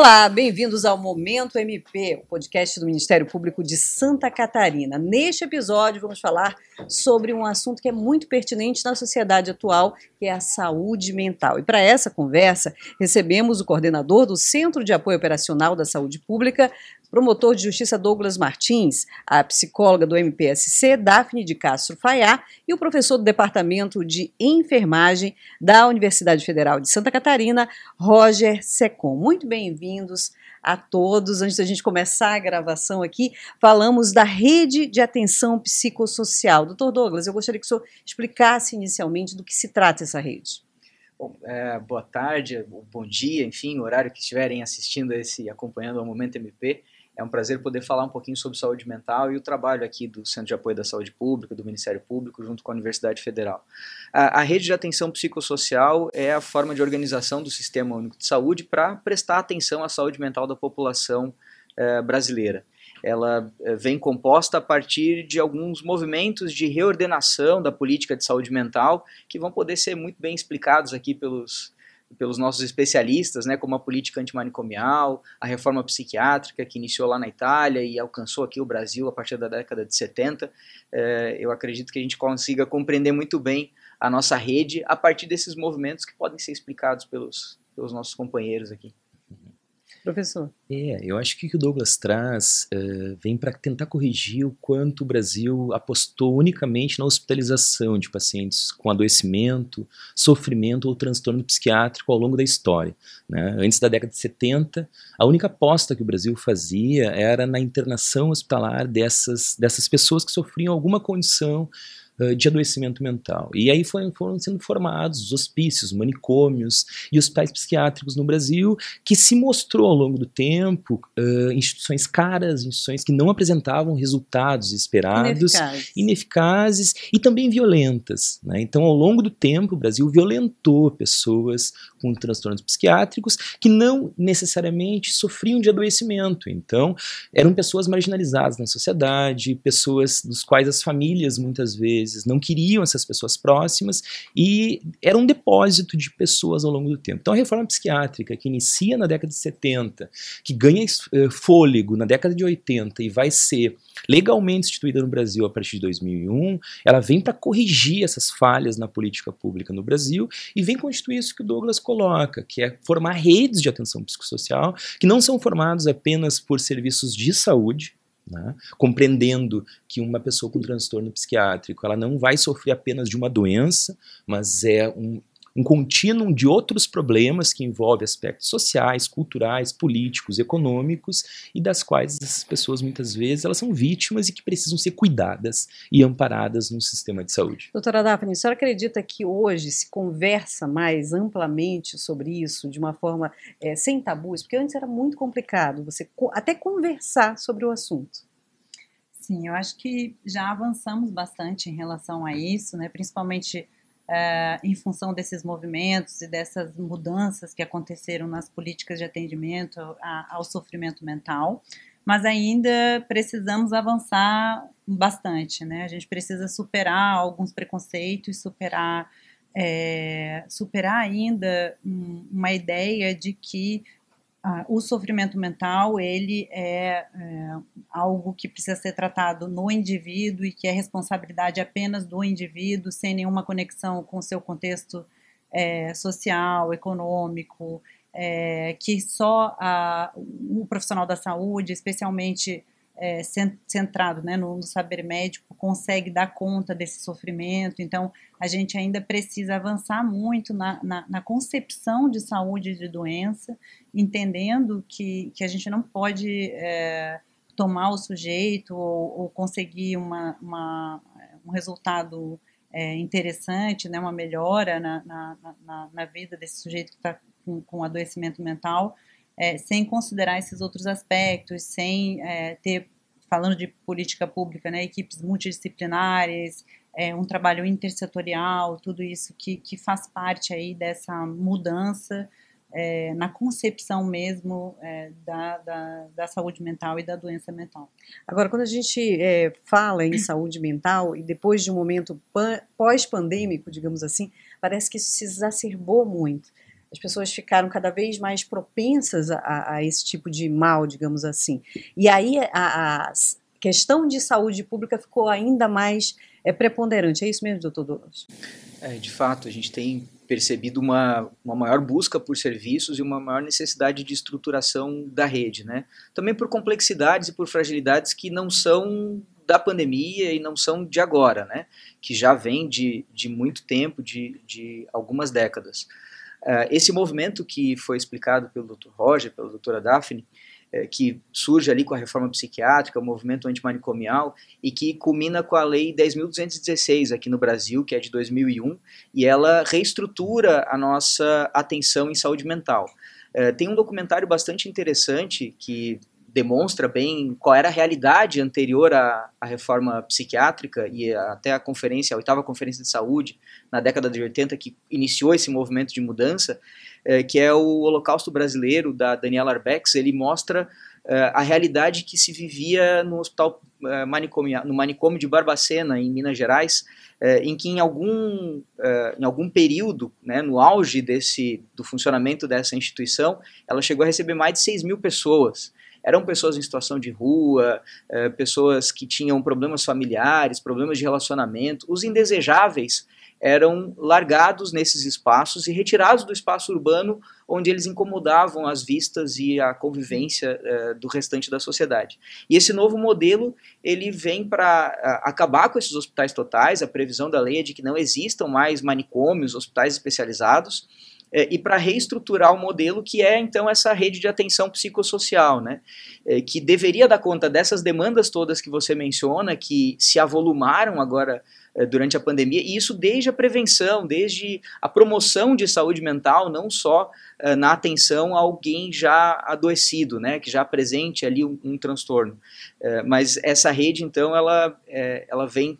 Olá, bem-vindos ao Momento MP, o podcast do Ministério Público de Santa Catarina. Neste episódio, vamos falar sobre um assunto que é muito pertinente na sociedade atual, que é a saúde mental. E para essa conversa, recebemos o coordenador do Centro de Apoio Operacional da Saúde Pública, promotor de justiça Douglas Martins, a psicóloga do MPSC, Daphne de Castro Faiá, e o professor do Departamento de Enfermagem da Universidade Federal de Santa Catarina, Roger Secom. Muito bem-vindos a todos. Antes da gente começar a gravação aqui, falamos da rede de atenção psicossocial. Doutor Douglas, eu gostaria que o senhor explicasse inicialmente do que se trata essa rede. Bom, é, boa tarde, bom dia, enfim, horário que estiverem assistindo esse, acompanhando o Momento MP. É um prazer poder falar um pouquinho sobre saúde mental e o trabalho aqui do Centro de Apoio da Saúde Pública, do Ministério Público, junto com a Universidade Federal. A, a rede de atenção psicossocial é a forma de organização do Sistema Único de Saúde para prestar atenção à saúde mental da população eh, brasileira. Ela eh, vem composta a partir de alguns movimentos de reordenação da política de saúde mental que vão poder ser muito bem explicados aqui pelos pelos nossos especialistas, né, como a política antimanicomial, a reforma psiquiátrica que iniciou lá na Itália e alcançou aqui o Brasil a partir da década de 70. É, eu acredito que a gente consiga compreender muito bem a nossa rede a partir desses movimentos que podem ser explicados pelos, pelos nossos companheiros aqui. Professor. É, eu acho que o que o Douglas traz uh, vem para tentar corrigir o quanto o Brasil apostou unicamente na hospitalização de pacientes com adoecimento, sofrimento ou transtorno psiquiátrico ao longo da história. Né? Antes da década de 70, a única aposta que o Brasil fazia era na internação hospitalar dessas, dessas pessoas que sofriam alguma condição de adoecimento mental. E aí foram, foram sendo formados os hospícios, manicômios e hospitais psiquiátricos no Brasil, que se mostrou ao longo do tempo uh, instituições caras, instituições que não apresentavam resultados esperados, ineficazes, ineficazes e também violentas. Né? Então, ao longo do tempo, o Brasil violentou pessoas com transtornos psiquiátricos que não necessariamente sofriam de adoecimento. Então, eram pessoas marginalizadas na sociedade, pessoas dos quais as famílias muitas vezes não queriam essas pessoas próximas e era um depósito de pessoas ao longo do tempo. Então a reforma psiquiátrica que inicia na década de 70, que ganha uh, fôlego na década de 80 e vai ser legalmente instituída no Brasil a partir de 2001, ela vem para corrigir essas falhas na política pública no Brasil e vem constituir isso que o Douglas coloca, que é formar redes de atenção psicossocial que não são formados apenas por serviços de saúde, né? compreendendo que uma pessoa com transtorno psiquiátrico ela não vai sofrer apenas de uma doença, mas é um, um contínuo de outros problemas que envolvem aspectos sociais, culturais, políticos, econômicos e das quais essas pessoas muitas vezes elas são vítimas e que precisam ser cuidadas e amparadas no sistema de saúde. Doutora Daphne, a senhora acredita que hoje se conversa mais amplamente sobre isso de uma forma é, sem tabus? Porque antes era muito complicado você até conversar sobre o assunto. Sim, eu acho que já avançamos bastante em relação a isso, né? principalmente uh, em função desses movimentos e dessas mudanças que aconteceram nas políticas de atendimento a, ao sofrimento mental, mas ainda precisamos avançar bastante, né? A gente precisa superar alguns preconceitos, superar é, superar ainda uma ideia de que ah, o sofrimento mental ele é, é, algo que precisa ser tratado no indivíduo e que é responsabilidade apenas do indivíduo, sem nenhuma conexão com o seu contexto é, social, econômico, é, que só a, o profissional da saúde, especialmente é, centrado né, no, saber médico consegue dar conta desse sofrimento. Então, a gente ainda precisa avançar muito na, na, na concepção de saúde de doença, entendendo que, que a gente não pode é, tomar o sujeito ou, ou conseguir uma, uma, um resultado é, interessante, né, uma melhora na, na, na, na vida desse sujeito que está com, com adoecimento mental, é, sem considerar esses outros aspectos, sem é, ter, falando de política pública, né, equipes multidisciplinares, é, um trabalho intersetorial, tudo isso que, que faz parte aí dessa mudança é, na concepção mesmo é, da, da, da, saúde mental e da doença mental. Agora, quando a gente é, fala em saúde mental e depois de um momento pós-pandêmico, digamos assim, parece que isso se exacerbou muito. As pessoas ficaram cada vez mais propensas a, a esse tipo de mal, digamos assim. E aí a, a questão de saúde pública ficou ainda mais é, preponderante. É isso mesmo, doutor Douglas? É, de fato, a gente tem percebido uma, uma maior busca por serviços e uma maior necessidade de estruturação da rede, né? Também por complexidades e por fragilidades que não são da pandemia e não são de agora, né? Que já vem de, de muito tempo, de, de algumas décadas. Uh, esse movimento que foi explicado pelo Dr. Roger, pela doutora Daphne, é, que surge ali com a reforma psiquiátrica, o movimento antimanicomial, e que culmina com a Lei 10.216 aqui no Brasil, que é de 2001, e ela reestrutura a nossa atenção em saúde mental. É, tem um documentário bastante interessante que demonstra bem qual era a realidade anterior à, à reforma psiquiátrica e até a conferência, a oitava conferência de saúde, na década de 80, que iniciou esse movimento de mudança, é, que é o Holocausto Brasileiro, da Daniela Arbex, ele mostra é, a realidade que se vivia no hospital é, manicômio, no manicômio de Barbacena, em Minas Gerais, é, em que em algum, é, em algum período, né, no auge desse, do funcionamento dessa instituição, ela chegou a receber mais de 6 mil pessoas eram pessoas em situação de rua, é, pessoas que tinham problemas familiares, problemas de relacionamento. Os indesejáveis eram largados nesses espaços e retirados do espaço urbano onde eles incomodavam as vistas e a convivência uh, do restante da sociedade. E esse novo modelo ele vem para uh, acabar com esses hospitais totais. A previsão da lei é de que não existam mais manicômios, hospitais especializados é, e para reestruturar o modelo que é então essa rede de atenção psicossocial, né, é, que deveria dar conta dessas demandas todas que você menciona, que se avolumaram agora é, durante a pandemia, e isso desde a prevenção, desde a promoção de saúde mental, não só é, na atenção a alguém já adoecido, né, que já apresente ali um, um transtorno. É, mas essa rede, então, ela, ela vem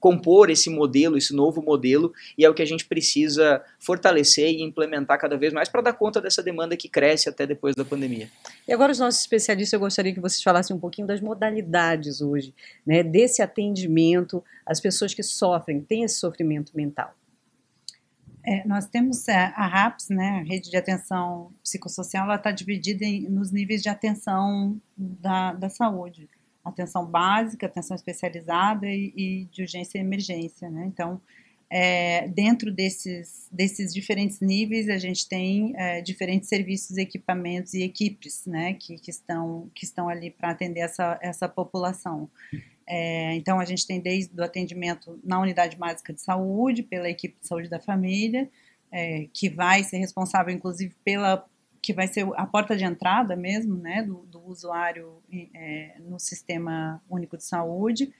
compor esse modelo, esse novo modelo, e é o que a gente precisa fortalecer e implementar cada vez mais para dar conta dessa demanda que cresce até depois da pandemia. E agora, os nossos especialistas, eu gostaria que vocês falassem um pouquinho das modalidades hoje, né, desse atendimento às pessoas que sofrem, têm esse sofrimento mental. É, nós temos é, a RAPS, né, a Rede de Atenção Psicossocial, ela está dividida em, nos níveis de atenção da, da saúde atenção básica, atenção especializada e, e de urgência e emergência, né? Então, é, dentro desses, desses diferentes níveis, a gente tem é, diferentes serviços, equipamentos e equipes, né, que, que, estão, que estão ali para atender essa, essa população. É, então, a gente tem desde o atendimento na unidade básica de saúde, pela equipe de saúde da família, é, que vai ser responsável, inclusive, pela que vai ser a porta de entrada mesmo, né, do, do usuário é, no sistema único de saúde.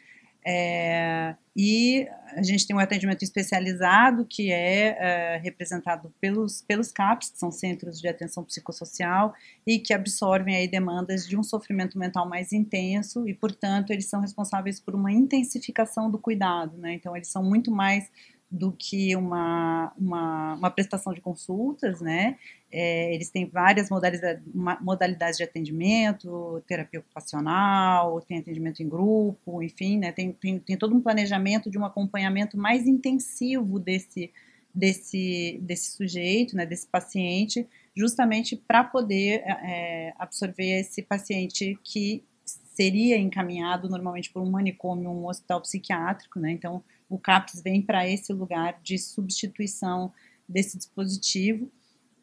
É, e a gente tem um atendimento especializado que é, é, representado pelos, pelos CAPs, que são Centros de Atenção Psicossocial, e que absorvem aí demandas de um sofrimento mental mais intenso e, portanto, eles são responsáveis por uma intensificação do cuidado, né? Então, eles são muito mais do que uma, uma, uma prestação de consultas, né? É, eles têm várias modalidades, modalidades de atendimento, terapia ocupacional, tem atendimento em grupo, enfim, né? Tem, tem, tem todo um planejamento de um acompanhamento mais intensivo desse, desse, desse sujeito, né? Desse paciente, justamente para poder é, absorver esse paciente que seria encaminhado normalmente por um manicômio, um hospital psiquiátrico, né? Então, o CAPS vem para esse lugar de substituição desse dispositivo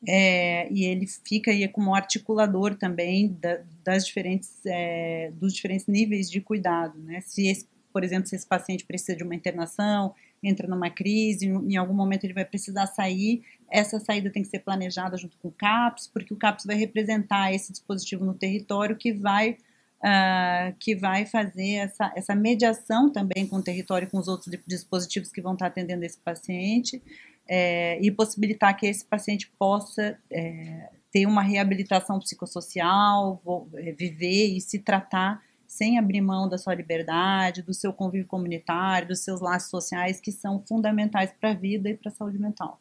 é, e ele fica aí como articulador também da, das diferentes, é, dos diferentes níveis de cuidado, né? Se esse, por exemplo, se esse paciente precisa de uma internação, entra numa crise, em algum momento ele vai precisar sair, essa saída tem que ser planejada junto com o CAPS, porque o CAPS vai representar esse dispositivo no território que vai uh, que vai fazer essa, essa mediação também com o território com os outros dispositivos que vão estar atendendo esse paciente é, e possibilitar que esse paciente possa é, ter uma reabilitação psicossocial, é, viver e se tratar sem abrir mão da sua liberdade, do seu convívio comunitário, dos seus laços sociais que são fundamentais para a vida e para a saúde mental.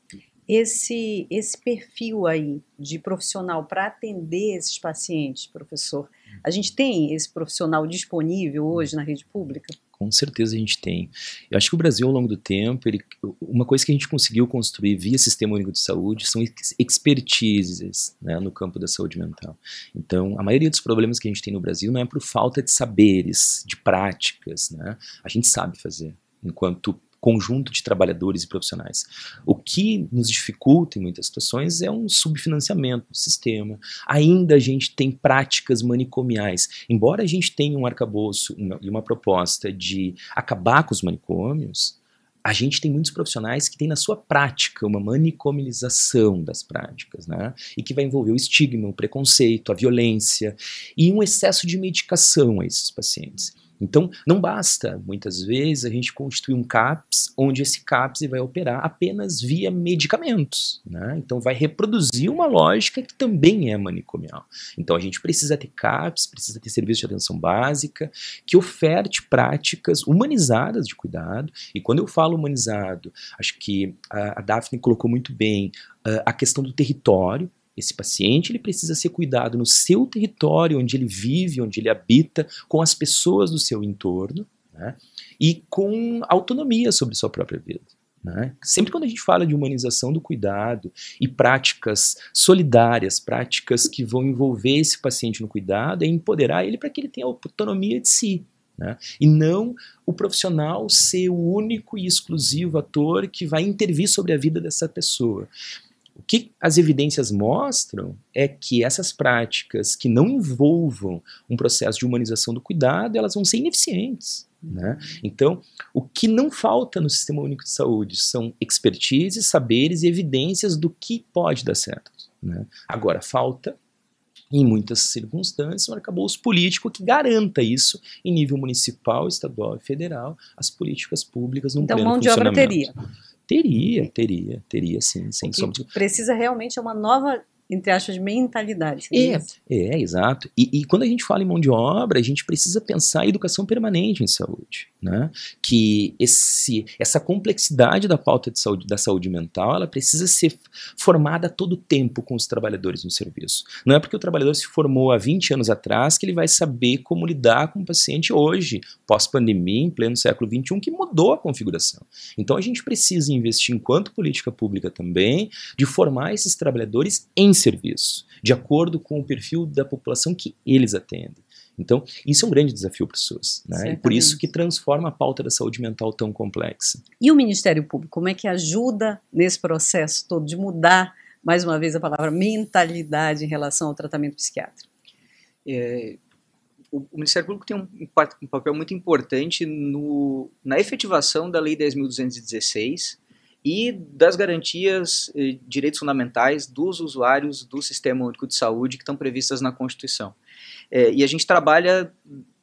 esse, esse perfil aí de profissional para atender esses pacientes, professor, a gente tem esse profissional disponível hoje na rede pública? Com certeza a gente tem. Eu acho que o Brasil, ao longo do tempo, ele, uma coisa que a gente conseguiu construir via Sistema Único de Saúde são expertises né, no campo da saúde mental. Então, a maioria dos problemas que a gente tem no Brasil não é por falta de saberes, de práticas. Né? A gente sabe fazer enquanto conjunto de trabalhadores e profissionais. O que nos dificulta em muitas situações é um subfinanciamento do sistema. Ainda a gente tem práticas manicomiais. Embora a gente tenha um arcabouço e uma, uma proposta de acabar com os manicômios, a gente tem muitos profissionais que têm na sua prática uma manicomização das práticas, né? E que vai envolver o estigma, o preconceito, a violência e um excesso de medicação a esses pacientes. Então, não basta, muitas vezes, a gente constituir um CAPS, onde esse CAPS vai operar apenas via medicamentos. Né? Então, vai reproduzir uma lógica que também é manicomial. Então, a gente precisa ter CAPS, precisa ter serviço de atenção básica, que oferte práticas humanizadas de cuidado. E quando eu falo humanizado, acho que a, a Daphne colocou muito bem uh, a questão do território. Esse paciente ele precisa ser cuidado no seu território, onde ele vive, onde ele habita, com as pessoas do seu entorno, né? e com autonomia sobre sua própria vida. Né? Sempre quando a gente fala de humanização do cuidado e práticas solidárias, práticas que vão envolver esse paciente no cuidado, é empoderar ele para que ele tenha autonomia de si. Né? E não o profissional ser o único e exclusivo ator que vai intervir sobre a vida dessa pessoa. O que as evidências mostram é que essas práticas que não envolvam um processo de humanização do cuidado, elas vão ser ineficientes. Né? Então, o que não falta no Sistema Único de Saúde são expertise, saberes e evidências do que pode dar certo. Né? Agora, falta em muitas circunstâncias, um arcabouço político que garanta isso em nível municipal, estadual e federal, as políticas públicas no então, pleno mão de obra teria. Teria, teria, teria sim, sem sombra de... Precisa realmente é uma nova entre aspas, de mentalidade. É, é, exato. E, e, quando a gente fala em mão de obra, a gente precisa pensar em educação permanente em saúde. Né? Que esse, essa complexidade da pauta de saúde, da saúde mental ela precisa ser formada a todo tempo com os trabalhadores no serviço. Não é porque o trabalhador se formou há 20 anos atrás que ele vai saber como lidar com o paciente hoje, pós-pandemia, em pleno século XXI, que mudou a configuração. Então a gente precisa investir, enquanto política pública também, de formar esses trabalhadores em serviço, de acordo com o perfil da população que eles atendem. Então, isso é um grande desafio para o SUS, né? E por isso que transforma a pauta da saúde mental tão complexa. E o Ministério Público, como é que ajuda nesse processo todo de mudar, mais uma vez a palavra mentalidade em relação ao tratamento psiquiátrico? É, o, o, Ministério Público tem um, um papel muito importante no, na efetivação da Lei 10.216 e das garantias eh, direitos fundamentais dos usuários do Sistema Único de Saúde que estão previstas na Constituição. É, e a gente trabalha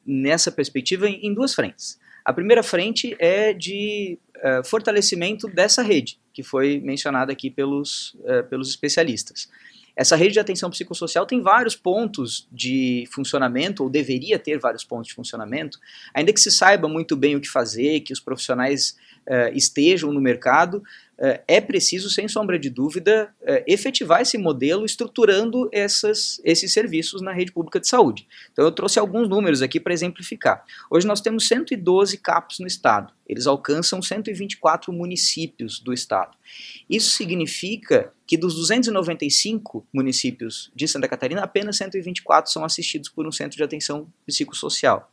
nessa perspectiva em, em, duas frentes. A primeira frente é de é, fortalecimento dessa rede, que foi mencionada aqui pelos, é, pelos especialistas. Essa rede de atenção psicossocial tem vários pontos de funcionamento, ou deveria ter vários pontos de funcionamento, ainda que se saiba muito bem o que fazer, que os profissionais estejam no mercado, uh, é preciso, sem sombra de dúvida, uh, efetivar esse modelo estruturando essas, esses serviços na rede pública de saúde. Então eu trouxe alguns números aqui para exemplificar. Hoje nós temos 112 CAPs no estado, eles alcançam 124 municípios do estado. Isso significa que dos 295 municípios de Santa Catarina, apenas 124 são assistidos por um centro de atenção psicossocial.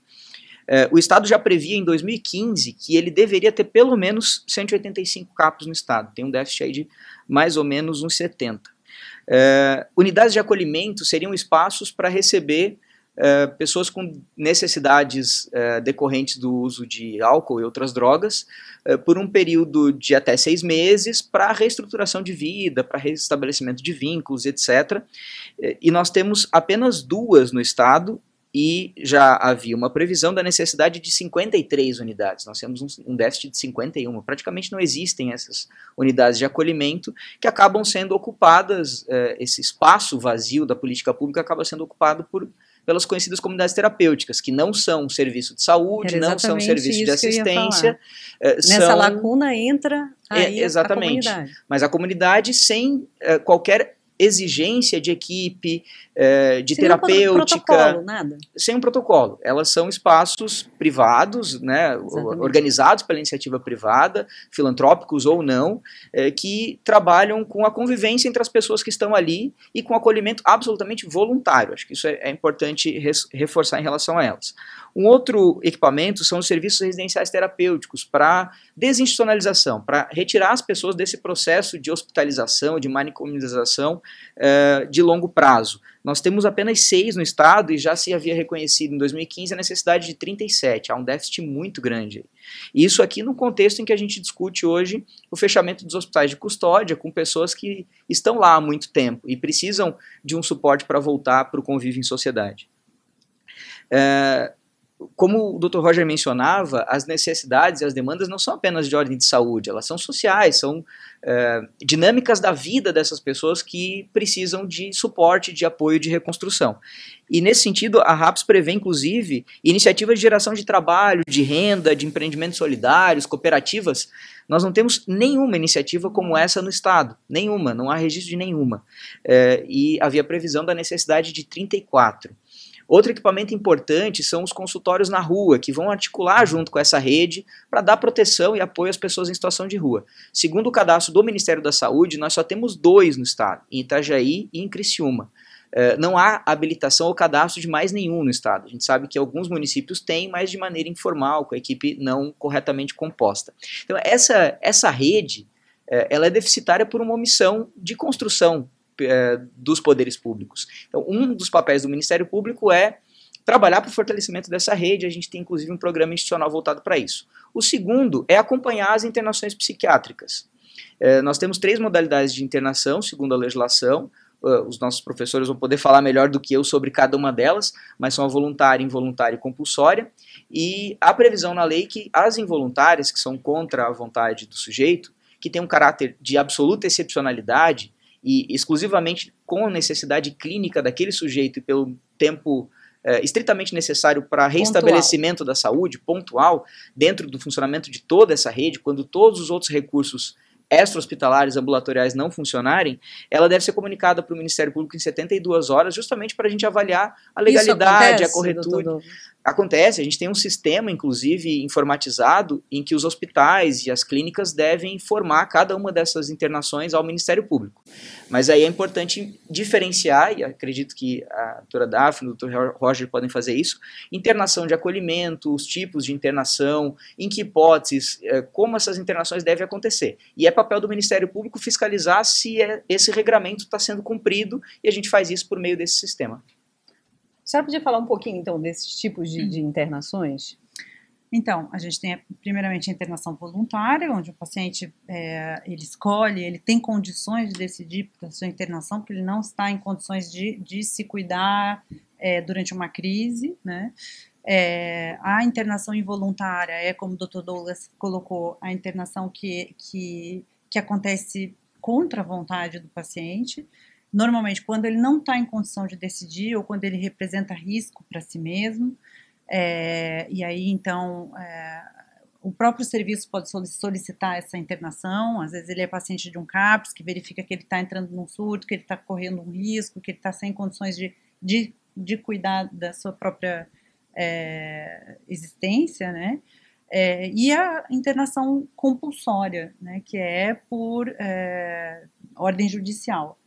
É, o Estado já previa em 2015 que ele deveria ter pelo menos 185 capos no Estado, tem um déficit aí de mais ou menos uns 70. É, unidades de acolhimento seriam espaços para receber é, pessoas com necessidades decorrentes do uso de álcool e outras drogas por um período de até seis meses para reestruturação de vida, para restabelecimento de vínculos, etc. E nós temos apenas duas no estado e já havia uma previsão da necessidade de 53 unidades. Nós temos um, um, déficit de 51. Praticamente não existem essas unidades de acolhimento que acabam sendo ocupadas, eh, esse espaço vazio da política pública acaba sendo ocupado por, pelas conhecidas comunidades terapêuticas, que não são serviço de saúde, não são exatamente serviço de assistência. Nessa são, lacuna entra aí É, exatamente. a comunidade. Mas a comunidade sem qualquer exigência de equipe, eh, de Sem terapêutica, protocolo, nada. sem um protocolo. Elas são espaços privados, né, Exatamente. organizados pela iniciativa privada, filantrópicos ou não, eh, que trabalham com a convivência entre as pessoas que estão ali e com acolhimento absolutamente voluntário. Acho que isso é, é importante res- reforçar em relação a elas. Um outro equipamento são os serviços residenciais terapêuticos para desinstitucionalização, para retirar as pessoas desse processo de hospitalização, de manicomização eh, de longo prazo. Nós temos apenas seis no estado e já se havia reconhecido em 2015 a necessidade de 37. Há um déficit muito grande. isso aqui no contexto em que a gente discute hoje o fechamento dos hospitais de custódia com pessoas que estão lá há muito tempo e precisam de um suporte para voltar para o convívio em sociedade. É, como o Dr. Roger mencionava, as necessidades e as demandas não são apenas de ordem de saúde, elas são sociais, são é, dinâmicas da vida dessas pessoas que precisam de suporte, de apoio, de reconstrução. E nesse sentido, a RAPS prevê, inclusive, iniciativas de geração de trabalho, de renda, de empreendimentos solidários, cooperativas. Nós não temos nenhuma iniciativa como essa no Estado, nenhuma, não há registro de nenhuma. É, e havia previsão da necessidade de 34. Outro equipamento importante são os consultórios na rua, que vão articular junto com essa rede para dar proteção e apoio às pessoas em situação de rua. Segundo o cadastro do Ministério da Saúde, nós só temos dois no estado, em Itajaí e em Criciúma. Eh, não há habilitação ou cadastro de mais nenhum no estado. A gente sabe que alguns municípios têm, mas de maneira informal, com a equipe não corretamente composta. Então, essa, essa rede eh, ela é deficitária por uma omissão de construção eh, dos poderes públicos. Então, um dos papéis do Ministério Público é trabalhar para o fortalecimento dessa rede, a gente tem inclusive um programa institucional voltado para isso. O segundo é acompanhar as internações psiquiátricas. Eh, nós temos três modalidades de internação, segundo a legislação, os nossos professores vão poder falar melhor do que eu sobre cada uma delas, mas são a voluntária, involuntária e compulsória. E há previsão na lei que as involuntárias, que são contra a vontade do sujeito, que tem um caráter de absoluta excepcionalidade e exclusivamente com a necessidade clínica daquele sujeito e pelo tempo eh, estritamente necessário para restabelecimento da saúde, pontual, dentro do funcionamento de toda essa rede, quando todos os outros recursos extra-hospitalares ambulatoriais não funcionarem, ela deve ser comunicada para o Ministério Público em 72 horas, justamente para a gente avaliar a legalidade, acontece, a corretura. Acontece, a gente tem um sistema, inclusive, informatizado, em que os hospitais e as clínicas devem informar cada uma dessas internações ao Ministério Público. Mas aí é importante diferenciar, e acredito que a doutora Daphne e o doutor Roger podem fazer isso, internação de acolhimento, os tipos de internação, em que hipóteses, eh, como essas internações devem acontecer. E é papel do Ministério Público fiscalizar se é- esse regramento está sendo cumprido, e a gente faz isso por meio desse sistema. Senhora podia falar um pouquinho, então, desses tipos de, de internações? Então, a gente tem primeiramente a internação voluntária, onde o paciente é, ele escolhe, ele tem condições de decidir da sua internação, porque ele não está em condições de, de se cuidar é, durante uma crise, né? É, a internação involuntária é, como o Dr. Douglas colocou, a internação que, que, que acontece contra a vontade do paciente. Normalmente, quando ele não está em condição de decidir ou quando ele representa risco para si mesmo. É, e aí, então, é, o próprio serviço pode solicitar essa internação. Às vezes, ele é paciente de um CAPS, que verifica que ele está entrando num surto, que ele está correndo um risco, que ele está sem condições de, de, de cuidar da sua própria é, existência, né? É, e a internação compulsória, né, que é por é, ordem judicial.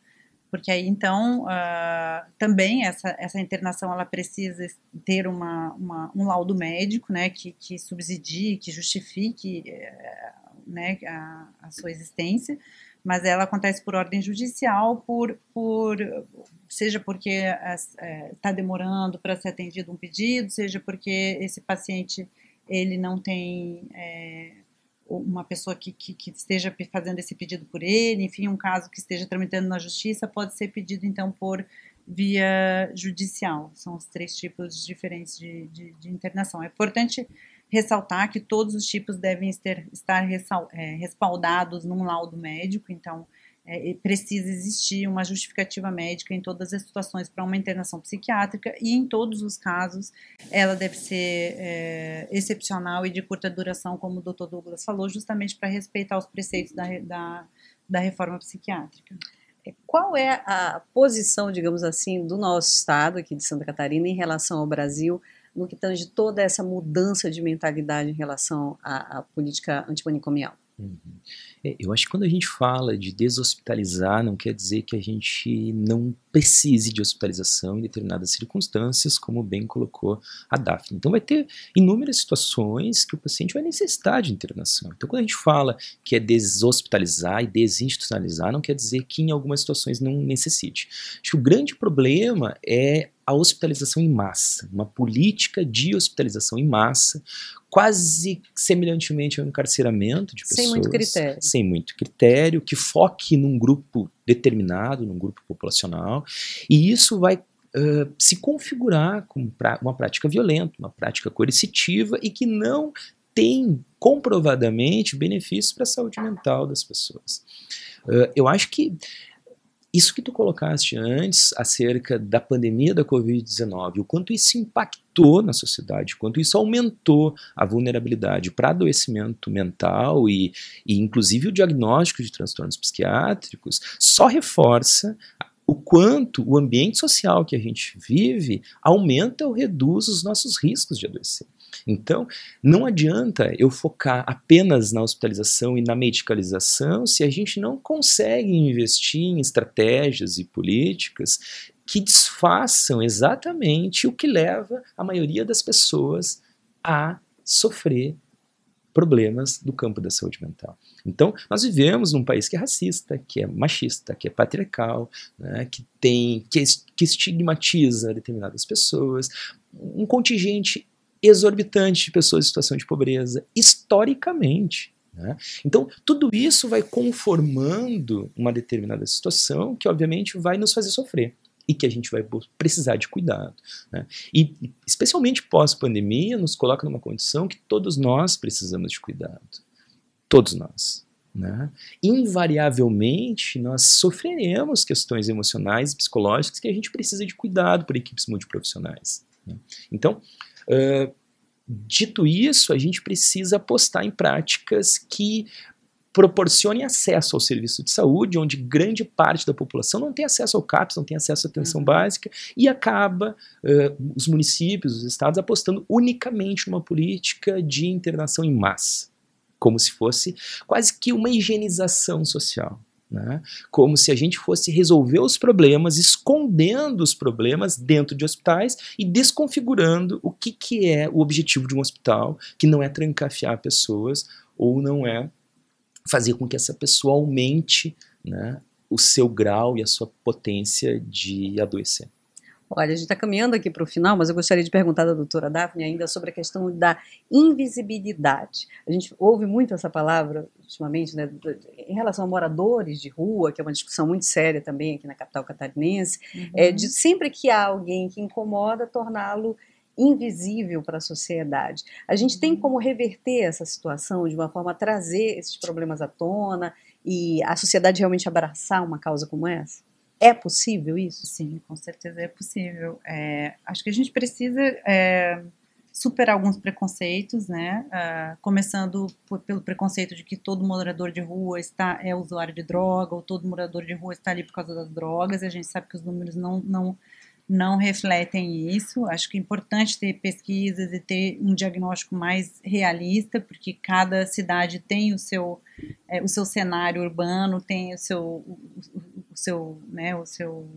Porque aí, então, uh, também essa, essa internação ela precisa ter uma, uma, um laudo médico, né, que, que subsidie, que justifique né, a, a sua existência, mas ela acontece por ordem judicial, por, por seja porque está demorando para ser atendido um pedido, seja porque esse paciente ele não tem é, uma pessoa que, que, que, esteja fazendo esse pedido por ele, enfim, um caso que esteja tramitando na justiça pode ser pedido então por via judicial. São os três tipos diferentes de, de, de internação. É importante ressaltar que todos os tipos devem ter, estar é, respaldados num laudo médico, então é, precisa existir uma justificativa médica em todas as situações para uma internação psiquiátrica e em todos os casos ela deve ser é, excepcional e de curta duração, como o Dr. Douglas falou, justamente para respeitar os preceitos da, da, da reforma psiquiátrica. É, qual é a posição, digamos assim, do nosso estado aqui de Santa Catarina em relação ao Brasil no que tange toda essa mudança de mentalidade em relação à, à política antimanicomial? Uhum. É, eu acho que quando a gente fala de deshospitalizar, não quer dizer que a gente não precise de hospitalização em determinadas circunstâncias, como bem colocou a Daphne. Então, vai ter inúmeras situações que o paciente vai necessitar de internação. Então, quando a gente fala que é deshospitalizar e desinstitucionalizar, não quer dizer que em algumas situações não necessite. Acho que o grande problema é a hospitalização em massa, uma política de hospitalização em massa, quase semelhantemente ao encarceramento de pessoas. Sem muito critério. Sem muito critério, que foque num grupo determinado, num grupo populacional, e isso vai uh, se configurar como uma prática violenta, uma prática coercitiva e que não tem comprovadamente benefícios para a saúde mental das pessoas. Uh, eu acho que isso que tu colocaste antes acerca da pandemia da Covid-19, o quanto isso impactou na sociedade, o quanto isso aumentou a vulnerabilidade para adoecimento mental e, e, inclusive, o diagnóstico de transtornos psiquiátricos, só reforça o quanto o ambiente social que a gente vive aumenta ou reduz os nossos riscos de adoecer. Então, não adianta eu focar apenas na hospitalização e na medicalização se a gente não consegue investir em estratégias e políticas que desfaçam exatamente o que leva a maioria das pessoas a sofrer problemas do campo da saúde mental. Então, nós vivemos num país que é racista, que é machista, que é patriarcal, né, que tem que, que estigmatiza determinadas pessoas, um contingente exorbitante de pessoas em situação de pobreza, historicamente. Né? Então, tudo isso vai conformando uma determinada situação que, obviamente, vai nos fazer sofrer e que a gente vai precisar de cuidado. Né? E, especialmente pós-pandemia, nos coloca numa condição que todos nós precisamos de cuidado. Todos nós. Né? Invariavelmente, nós sofreremos questões emocionais e psicológicas que a gente precisa de cuidado por equipes multiprofissionais. Né? Então, Uh, dito isso, a gente precisa apostar em práticas que proporcionem acesso ao serviço de saúde, onde grande parte da população não tem acesso ao CAPS, não tem acesso à atenção uhum. básica, e acaba uh, os municípios, os estados apostando unicamente numa política de internação em massa, como se fosse quase que uma higienização social. Né? Como se a gente fosse resolver os problemas, escondendo os problemas dentro de hospitais e desconfigurando o que, que é o objetivo de um hospital, que não é trancafiar pessoas ou não é fazer com que essa pessoa aumente né, o seu grau e a sua potência de adoecer. Olha, a gente está caminhando aqui para o final, mas eu gostaria de perguntar da doutora Daphne ainda sobre a questão da invisibilidade. A gente ouve muito essa palavra ultimamente, né, em relação a moradores de rua, que é uma discussão muito séria também aqui na capital catarinense, uhum. é, de sempre que há alguém que incomoda, torná-lo invisível para a sociedade. A gente tem uhum. como reverter essa situação de uma forma a trazer esses problemas à tona e a sociedade realmente abraçar uma causa como essa? É possível isso? Sim, com certeza é possível. É, acho que a gente precisa é, superar alguns preconceitos, né? Uh, começando por, pelo preconceito de que todo morador de rua está é usuário de droga ou todo morador de rua está ali por causa das drogas. A gente sabe que os números não não não refletem isso. Acho que é importante ter pesquisas e ter um diagnóstico mais realista, porque cada cidade tem o seu, é, o seu cenário urbano, tem o seu, o, o seu, né, o seu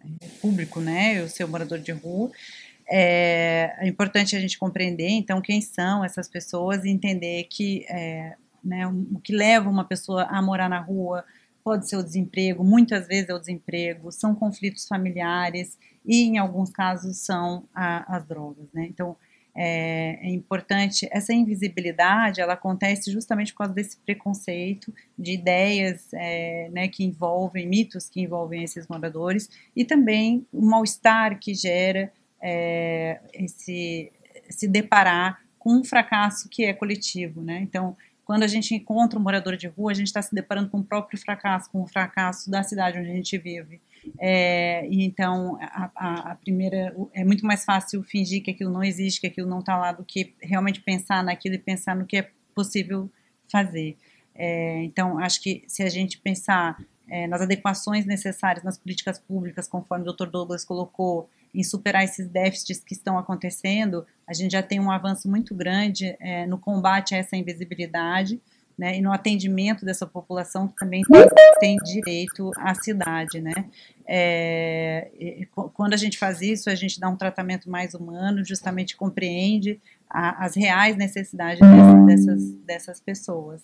é, público, né, o seu morador de rua. É, é, importante a gente compreender, então, quem são essas pessoas e entender que é, né, o que leva uma pessoa a morar na rua, pode ser o desemprego, muitas vezes é o desemprego, são conflitos familiares e, em alguns casos, são a, as drogas, né? Então, é, é, importante, essa invisibilidade, ela acontece justamente por causa desse preconceito de ideias é, né, que envolvem, mitos que envolvem esses moradores e também o mal-estar que gera é, esse, se deparar com um fracasso que é coletivo, né? Então, quando a gente encontra um morador de rua, a gente está se deparando com o próprio fracasso, com o fracasso da cidade onde a gente vive. É, e então, a, a, a, primeira é muito mais fácil fingir que aquilo não existe, que aquilo não está lá, do que realmente pensar naquilo e pensar no que é possível fazer. É, então, acho que se a gente pensar é, nas adequações necessárias nas políticas públicas, conforme o Dr. Douglas colocou, em superar esses déficits que estão acontecendo, a gente já tem um avanço muito grande é, no combate a essa invisibilidade né, e no atendimento dessa população que também tem, direito à cidade. Né. É, quando a gente faz isso, a gente dá um tratamento mais humano, justamente compreende a, as reais necessidades dessas, dessas pessoas.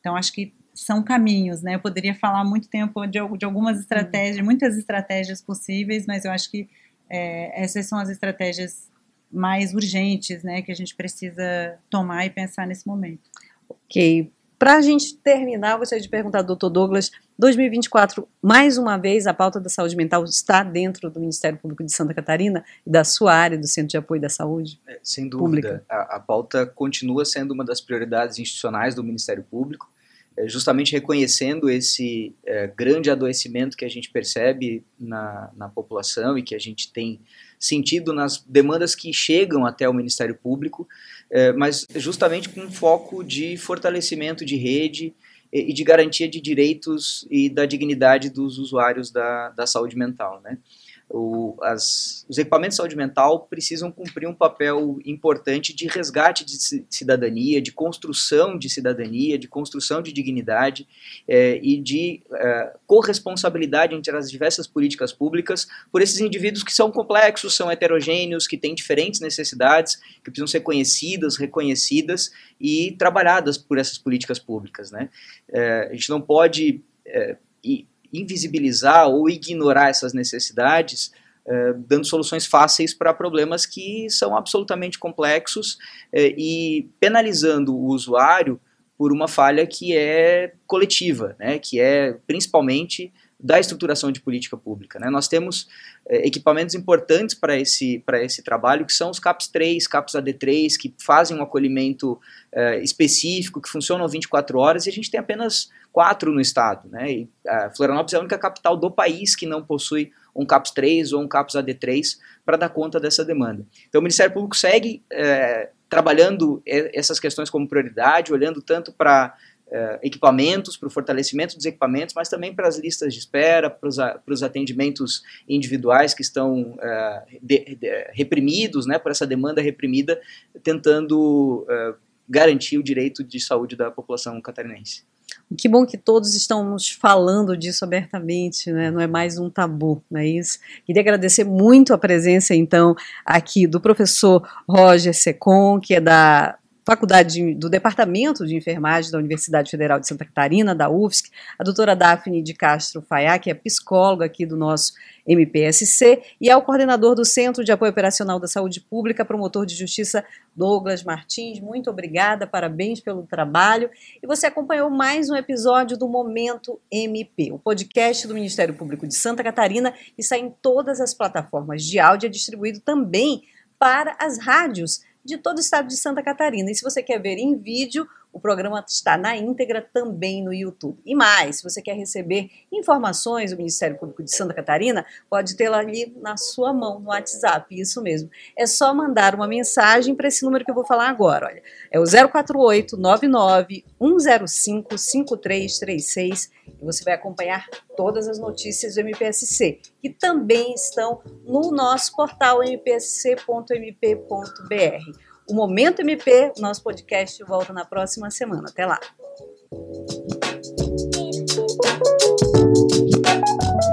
Então, acho que são caminhos, né? Eu poderia falar muito tempo de, de algumas estratégias, muitas estratégias possíveis, mas eu acho que é, essas são as estratégias mais urgentes, né, que a gente precisa tomar e pensar nesse momento. Ok. Para a gente terminar, eu gostaria de perguntar doutor Douglas, 2024, mais uma vez, a pauta da saúde mental está dentro do Ministério Público de Santa Catarina e da sua área, do Centro de Apoio da Saúde? É, sem dúvida. A, a pauta continua sendo uma das prioridades institucionais do Ministério Público. É, justamente reconhecendo esse é, grande adoecimento que a gente percebe na, na população e que a gente tem sentido nas demandas que chegam até o Ministério Público, é, mas justamente com foco de fortalecimento de rede e, e de garantia de direitos e da dignidade dos usuários da, da saúde mental. Né? O, as, os equipamentos de saúde mental precisam cumprir um papel importante de resgate de cidadania, de construção de cidadania, de construção de dignidade é, e de é, corresponsabilidade entre as diversas políticas públicas por esses indivíduos que são complexos, são heterogêneos, que têm diferentes necessidades, que precisam ser conhecidas, reconhecidas e trabalhadas por essas políticas públicas. Né? É, a gente não pode invisibilizar ou ignorar essas necessidades, eh, dando soluções fáceis para problemas que são absolutamente complexos eh, e penalizando o usuário por uma falha que é coletiva, né, que é principalmente da estruturação de política pública. Né? Nós temos é, equipamentos importantes para esse, esse trabalho, que são os CAPS 3, CAPS AD3, que fazem um acolhimento é, específico, que funcionam 24 horas, e a gente tem apenas quatro no estado. Né? E, a Florianópolis é a única capital do país que não possui um CAPS 3 ou um CAPS AD3 para dar conta dessa demanda. Então o Ministério Público segue é, trabalhando essas questões como prioridade, olhando tanto para uh, equipamentos, para o fortalecimento dos equipamentos, mas também para as listas de espera, para os atendimentos individuais que estão uh, de, de, reprimidos, né, por essa demanda reprimida, tentando uh, garantir o direito de saúde da população catarinense. Que bom que todos estamos falando disso abertamente, né? não é mais um tabu, não é isso? Queria agradecer muito a presença, então, aqui do professor Roger Secon, que é da faculdade do Departamento de Enfermagem da Universidade Federal de Santa Catarina, da UFSC, a doutora Daphne de Castro Faiá, que é psicóloga aqui do nosso MPSC, e é o coordenador do Centro de Apoio Operacional da Saúde Pública, promotor de justiça Douglas Martins. Muito obrigada, parabéns pelo trabalho. E você acompanhou mais um episódio do Momento MP, o podcast do Ministério Público de Santa Catarina, que está em todas as plataformas de áudio e é distribuído também para as rádios de todo o estado de Santa Catarina. E se você quer ver em vídeo, o programa está na íntegra também no YouTube. E mais, se você quer receber informações do Ministério Público de Santa Catarina, pode tê-la ali na sua mão, no WhatsApp, isso mesmo. É só mandar uma mensagem para esse número que eu vou falar agora, olha. É o 048 99 105 5336 e você vai acompanhar todas as notícias do MPSC, que também estão no nosso portal mpsc.mp.br. O Momento MP, nosso podcast, volta na próxima semana. Até lá.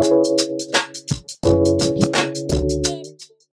Música